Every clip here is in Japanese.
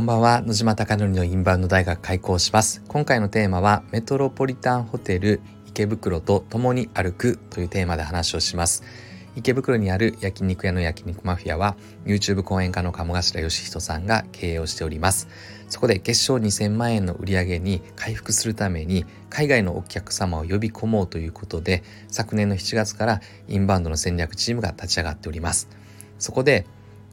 こんばんは。野島貴則のインバウンド大学開校します。今回のテーマはメトロポリタンホテル池袋と共に歩くというテーマで話をします。池袋にある焼肉屋の焼肉マフィアは YouTube 講演家の鴨頭義人さんが経営をしております。そこで月賞2000万円の売り上げに回復するために海外のお客様を呼び込もうということで昨年の7月からインバウンドの戦略チームが立ち上がっております。そこで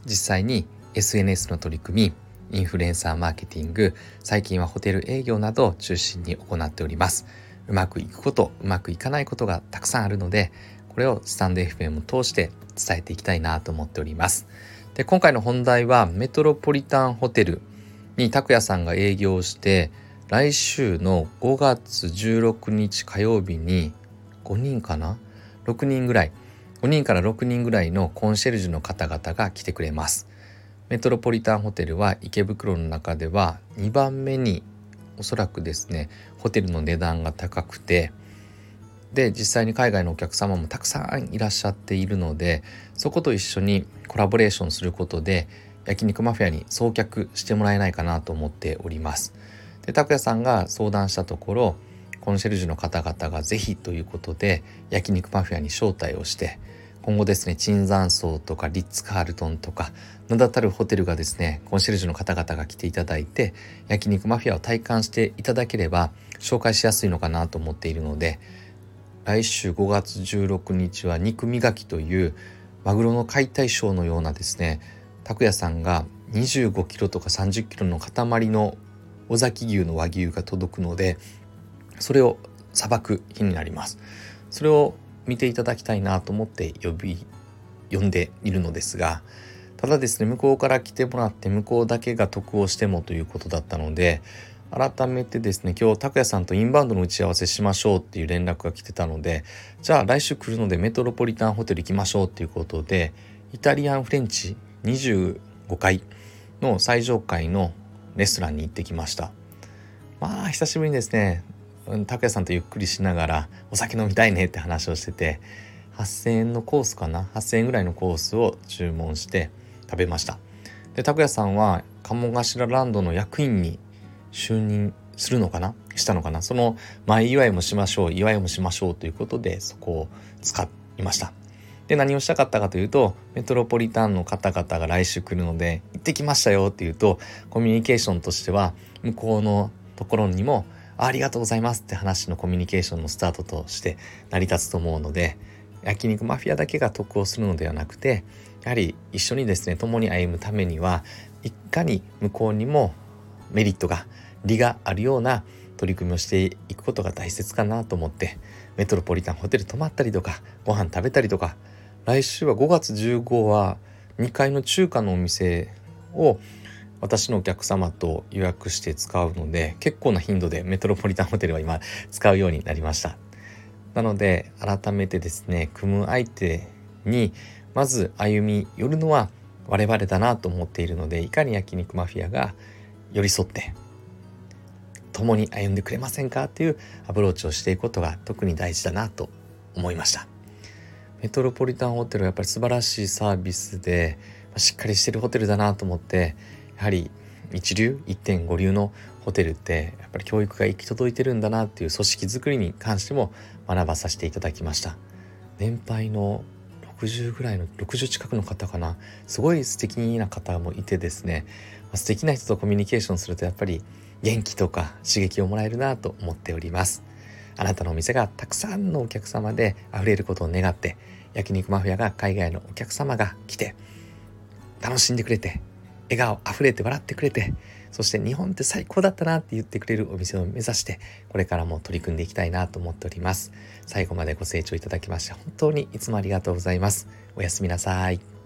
実際に SNS の取り組みインフルエンサーマーケティング最近はホテル営業などを中心に行っております。うまくいくことうまくいかないことがたくさんあるのでこれをスタンド FM を通して伝えていきたいなと思っております。で今回の本題はメトロポリタンホテルに拓也さんが営業して来週の5月16日火曜日に5人かな？6人ぐらい。5人から6人ぐらいのコンシェルジュの方々が来てくれます。メトロポリタンホテルは池袋の中では2番目におそらくですねホテルの値段が高くてで実際に海外のお客様もたくさんいらっしゃっているのでそこと一緒にコラボレーションすることで焼肉マフィアに送客してもらえないかなと思っております。で拓也さんが相談したところコンシェルジュの方々が是非ということで焼肉マフィアに招待をして今後ですね椿山荘とかリッツ・カールトンとか名だたるホテルがですねコンシェルジュの方々が来ていただいて焼肉マフィアを体感していただければ紹介しやすいのかなと思っているので来週5月16日は肉磨きというマグロの解体ショーのようなですね拓也さんが25キロとか30キロの塊の尾崎牛の和牛が届くのでそれをさばく日になります。それを見ていただきたいなと思って呼び呼んでいるのですがただですね向こうから来てもらって向こうだけが得をしてもということだったので改めてですね今日拓也さんとインバウンドの打ち合わせしましょうっていう連絡が来てたのでじゃあ来週来るのでメトロポリタンホテル行きましょうっていうことでイタリアンフレンチ25階の最上階のレストランに行ってきました。まあ久しぶりにですね。拓也さんとゆっくりしながらお酒飲みたいねって話をしてて8,000円のコースかな？8,000円ぐらいのコースを注文して食べました。で拓也さんは鴨頭ランドの役員に就任するのかな？したのかな？その前祝いもしましょう祝いもしましょうということでそこを使いました。で何をしたかったかというとメトロポリタンの方々が来週来るので行ってきましたよっていうとコミュニケーションとしては向こうのところにもありがとうございますって話のコミュニケーションのスタートとして成り立つと思うので焼肉マフィアだけが得をするのではなくてやはり一緒にですね共に歩むためにはいかに向こうにもメリットが利があるような取り組みをしていくことが大切かなと思ってメトロポリタンホテル泊まったりとかご飯食べたりとか来週は5月15は2階の中華のお店を私のお客様と予約して使うので結構な頻度でメトロポリタンホテルは今使うようになりました。なので改めてですね組む相手にまず歩み寄るのは我々だなと思っているのでいかに焼肉マフィアが寄り添って共に歩んでくれませんかっていうアプローチをしていくことが特に大事だなと思いました。メトロポリタンホテルはやっぱり素晴らしいサービスでしっかりしてるホテルだなと思ってやはり一流1.5流のホテルってやっぱり教育が行き届いてるんだなっていう組織づくりに関しても学ばさせていただきました。年配の60ぐらいの60近くの方かなすごい素敵な方もいてですね。素敵な人とコミュニケーションするとやっぱり元気とか刺激をもらえるなと思っております。あなたのお店がたくさんのお客様で溢れることを願って焼肉マフィアが海外のお客様が来て楽しんでくれて笑顔あふれて笑ってくれてそして日本って最高だったなって言ってくれるお店を目指してこれからも取り組んでいきたいなと思っております。最後までご清聴いただきまして本当にいつもありがとうございます。おやすみなさい。